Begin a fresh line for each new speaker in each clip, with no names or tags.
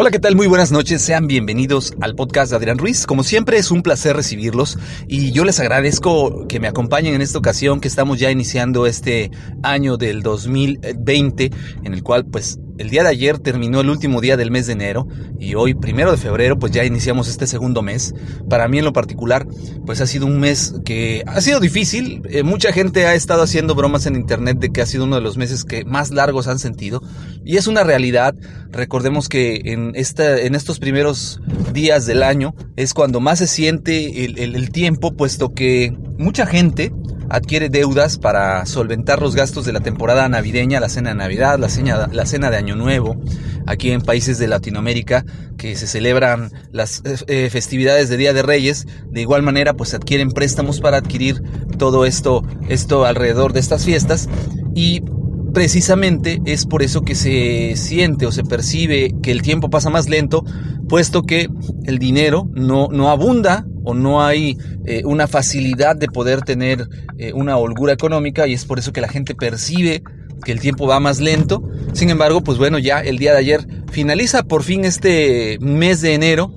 Hola, ¿qué tal? Muy buenas noches. Sean bienvenidos al podcast de Adrián Ruiz. Como siempre es un placer recibirlos y yo les agradezco que me acompañen en esta ocasión que estamos ya iniciando este año del 2020 en el cual pues el día de ayer terminó el último día del mes de enero y hoy, primero de febrero, pues ya iniciamos este segundo mes. Para mí en lo particular, pues ha sido un mes que ha sido difícil. Eh, mucha gente ha estado haciendo bromas en internet de que ha sido uno de los meses que más largos han sentido. Y es una realidad. Recordemos que en, esta, en estos primeros días del año es cuando más se siente el, el tiempo, puesto que mucha gente adquiere deudas para solventar los gastos de la temporada navideña, la cena de Navidad, la cena, la cena de Año Nuevo, aquí en países de Latinoamérica que se celebran las eh, eh, festividades de Día de Reyes, de igual manera pues adquieren préstamos para adquirir todo esto, esto alrededor de estas fiestas. Y precisamente es por eso que se siente o se percibe que el tiempo pasa más lento, puesto que el dinero no, no abunda o no hay eh, una facilidad de poder tener eh, una holgura económica y es por eso que la gente percibe que el tiempo va más lento. Sin embargo, pues bueno, ya el día de ayer finaliza por fin este mes de enero,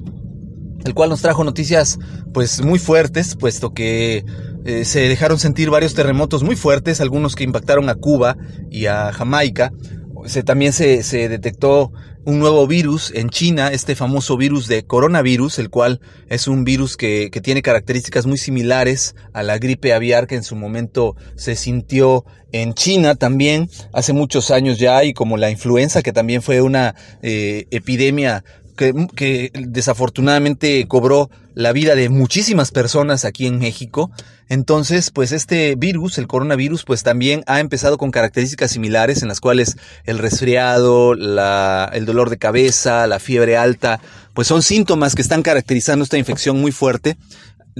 el cual nos trajo noticias pues muy fuertes, puesto que eh, se dejaron sentir varios terremotos muy fuertes, algunos que impactaron a Cuba y a Jamaica. Se, también se, se detectó un nuevo virus en China, este famoso virus de coronavirus, el cual es un virus que, que, tiene características muy similares a la gripe aviar que en su momento se sintió en China también hace muchos años ya y como la influenza que también fue una eh, epidemia que, desafortunadamente cobró la vida de muchísimas personas aquí en México. Entonces, pues este virus, el coronavirus, pues también ha empezado con características similares en las cuales el resfriado, el dolor de cabeza, la fiebre alta, pues son síntomas que están caracterizando esta infección muy fuerte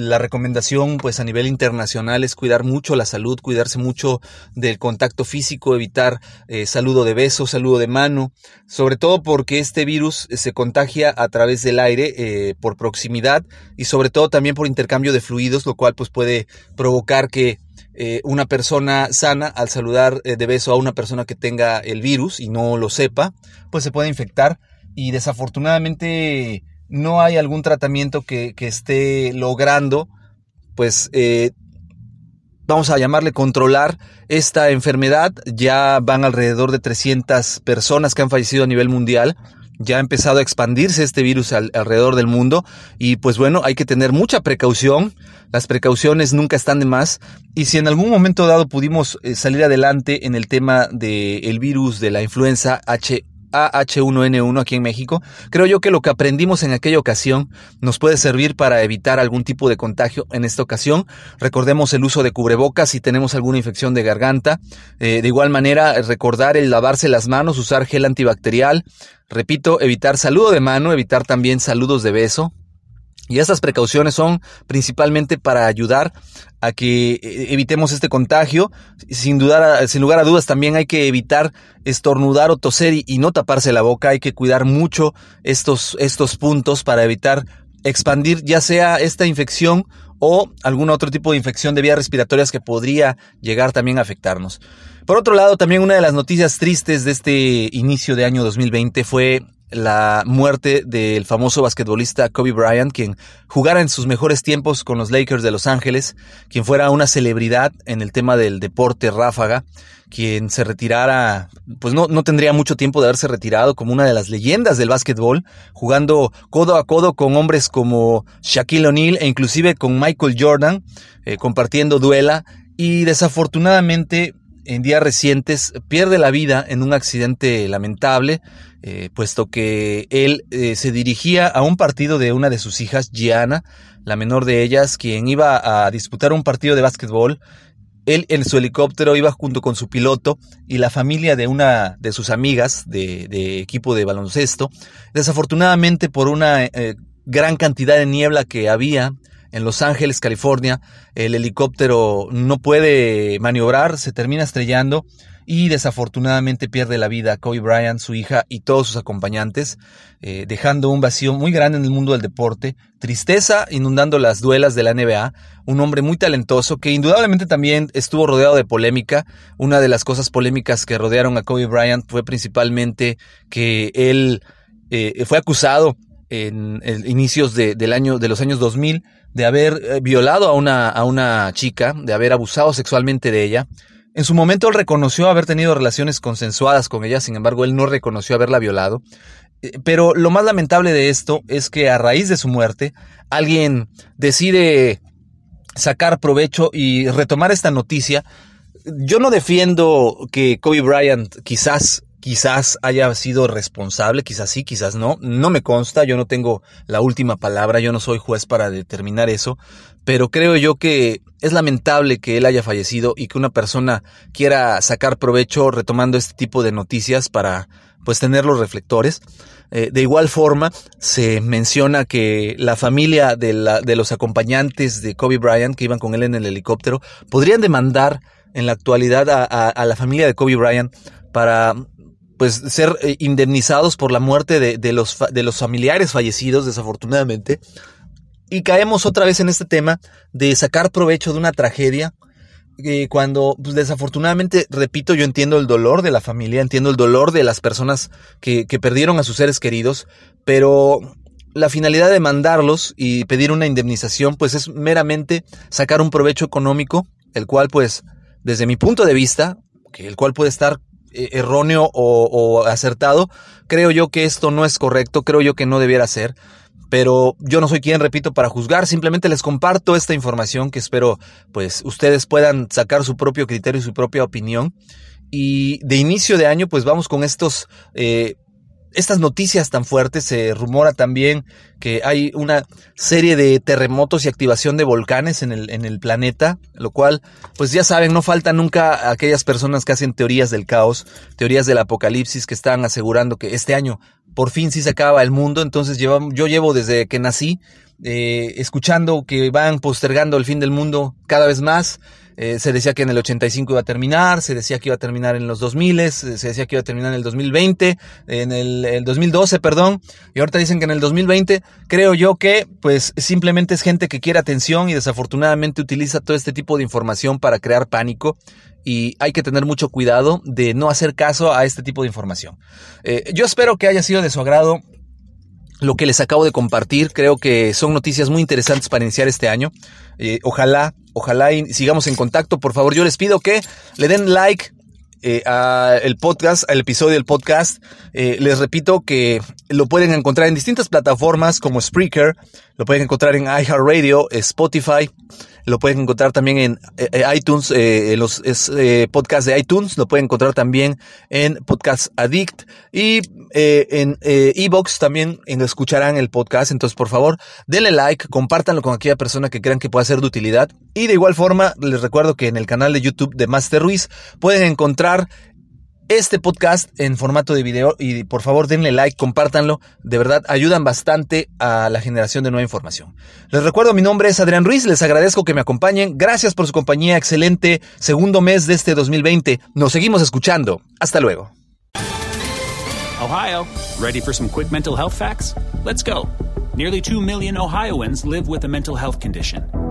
la recomendación pues a nivel internacional es cuidar mucho la salud, cuidarse mucho del contacto físico, evitar eh, saludo de beso, saludo de mano, sobre todo porque este virus se contagia a través del aire eh, por proximidad y sobre todo también por intercambio de fluidos, lo cual pues puede provocar que eh, una persona sana al saludar de beso a una persona que tenga el virus y no lo sepa, pues se puede infectar. Y desafortunadamente no hay algún tratamiento que, esté logrando, pues, eh, vamos a llamarle controlar esta enfermedad. Ya van alrededor de 300 personas que han fallecido a nivel mundial. Ya ha empezado a expandirse este virus alrededor del mundo y pues bueno, hay que tener mucha precaución. Las precauciones nunca están de más. Y si en algún momento dado pudimos eh, salir adelante en el tema del virus de la influenza H AH1N1 aquí en México, creo yo que lo que aprendimos en aquella ocasión nos puede servir para evitar algún tipo de contagio en esta ocasión. Recordemos el uso de cubrebocas si tenemos alguna infección de garganta. Eh, de igual manera, recordar el lavarse las manos, usar gel antibacterial. Repito, evitar saludo de mano, evitar también saludos de beso. Y estas precauciones son principalmente para ayudar a que eh, evitemos este contagio. Sin, dudar, sin lugar a dudas también hay que evitar estornudar o toser y, no taparse la boca. Hay que cuidar mucho estos, estos puntos para evitar expandir ya sea esta infección o algún otro tipo de infección de vías respiratorias que podría llegar también a afectarnos. Por otro lado, también una de las noticias tristes de este inicio de año 2020 fue la muerte del famoso basquetbolista Kobe Bryant, quien jugara en sus mejores tiempos con los Lakers de Los Ángeles, quien fuera una celebridad en el tema del deporte ráfaga, quien se retirara, pues no, no tendría mucho tiempo de haberse retirado como una de las leyendas del básquetbol, jugando codo a codo con hombres como Shaquille O'Neal e inclusive con Michael Jordan, eh, compartiendo duela. Y desafortunadamente en días recientes pierde la vida en un accidente lamentable, eh, puesto que él eh, se dirigía a un partido de una de sus hijas, Gianna, la menor de ellas, quien iba a disputar un partido de básquetbol Él en su helicóptero iba junto con su piloto y la familia de una de sus amigas de, equipo de baloncesto. Desafortunadamente por una eh, gran cantidad de niebla que había en Los Ángeles, California, el helicóptero no puede maniobrar, se termina estrellando y desafortunadamente pierde la vida Kobe Bryant, su hija y todos sus acompañantes, eh, dejando un vacío muy grande en el mundo del deporte, tristeza inundando las duelas de la NBA, un hombre muy talentoso que indudablemente también estuvo rodeado de polémica. Una de las cosas polémicas que rodearon a Kobe Bryant fue principalmente que él eh, fue acusado en, inicios de, del año, de los años 2000 de haber eh, violado a una, a una chica, de haber abusado sexualmente de ella. En su momento él reconoció haber tenido relaciones consensuadas con ella, sin embargo él no reconoció haberla violado. Eh, pero lo más lamentable de esto es que a raíz de su muerte, alguien decide sacar provecho y retomar esta noticia. Yo no defiendo que Kobe Bryant quizás quizás haya sido responsable, quizás sí, quizás no. No me consta, yo no tengo la última palabra, yo no soy juez para determinar eso, pero creo yo que es lamentable que él haya fallecido y que una persona quiera sacar provecho retomando este tipo de noticias para pues tener los reflectores. Eh, de igual forma, se menciona que la familia de, la, de los acompañantes de Kobe Bryant que iban con él en el helicóptero podrían demandar en la actualidad a, a la familia de Kobe Bryant para pues ser eh, indemnizados por la muerte de, los, de los familiares fallecidos, desafortunadamente. Y caemos otra vez en este tema de sacar provecho de una tragedia. Eh, cuando pues, desafortunadamente, repito, yo entiendo el dolor de la familia, entiendo el dolor de las personas que, que perdieron a sus seres queridos, pero la finalidad de mandarlos y pedir una indemnización, pues es meramente sacar un provecho económico, el cual, pues, desde mi punto de vista, el cual puede estar erróneo o, acertado. Creo yo que esto no es correcto, creo yo que no debiera ser. Pero yo no soy quien, repito, para juzgar, simplemente les comparto esta información que espero pues ustedes puedan sacar su propio criterio y su propia opinión. Y de inicio de año pues vamos con estos eh, estas noticias tan fuertes, se rumora también que hay una serie de terremotos y activación de volcanes en el, en el planeta, lo cual, pues ya saben, no falta nunca aquellas personas que hacen teorías del caos, teorías del apocalipsis, que están asegurando que este año por fin sí se acaba el mundo, entonces yo llevo desde que nací eh, escuchando que van postergando el fin del mundo cada vez más, eh, se decía que en el 85 iba a terminar, se decía que iba a terminar en los 2000, eh, se decía que iba a terminar en el 2020, en el, 2012, perdón, y ahorita dicen que en el 2020, creo yo que pues simplemente es gente que quiere atención y desafortunadamente utiliza todo este tipo de información para crear pánico y hay que tener mucho cuidado de no hacer caso a este tipo de información. Eh, yo espero que haya sido de su agrado lo que les acabo de compartir. Creo que son noticias muy interesantes para iniciar este año. Eh, ojalá, ojalá y sigamos en contacto. Por favor, yo les pido que le den like eh, al podcast, al episodio del podcast. Eh, les repito que lo pueden encontrar en distintas plataformas como Spreaker, lo pueden encontrar en iHeartRadio, Spotify, lo pueden encontrar también en eh, eh, iTunes, eh, los podcasts de iTunes, lo pueden encontrar también en Podcast Addict y en Evox también escucharán el podcast. Entonces, por favor, denle like, compártanlo con aquella persona que crean que pueda ser de utilidad. Y de igual forma, les recuerdo que en el canal de YouTube de Master Ruiz pueden este podcast en formato de video y por favor denle like, compártanlo, de verdad ayudan bastante a la generación de nueva información. Les recuerdo, mi nombre es Adrián Ruiz, les agradezco que me acompañen, gracias por su compañía, excelente segundo mes de este 2020, nos seguimos escuchando, hasta luego.
Ohio, ready for some quick mental health facts? Let's go. Nearly 2 million Ohioans live with a mental health condition.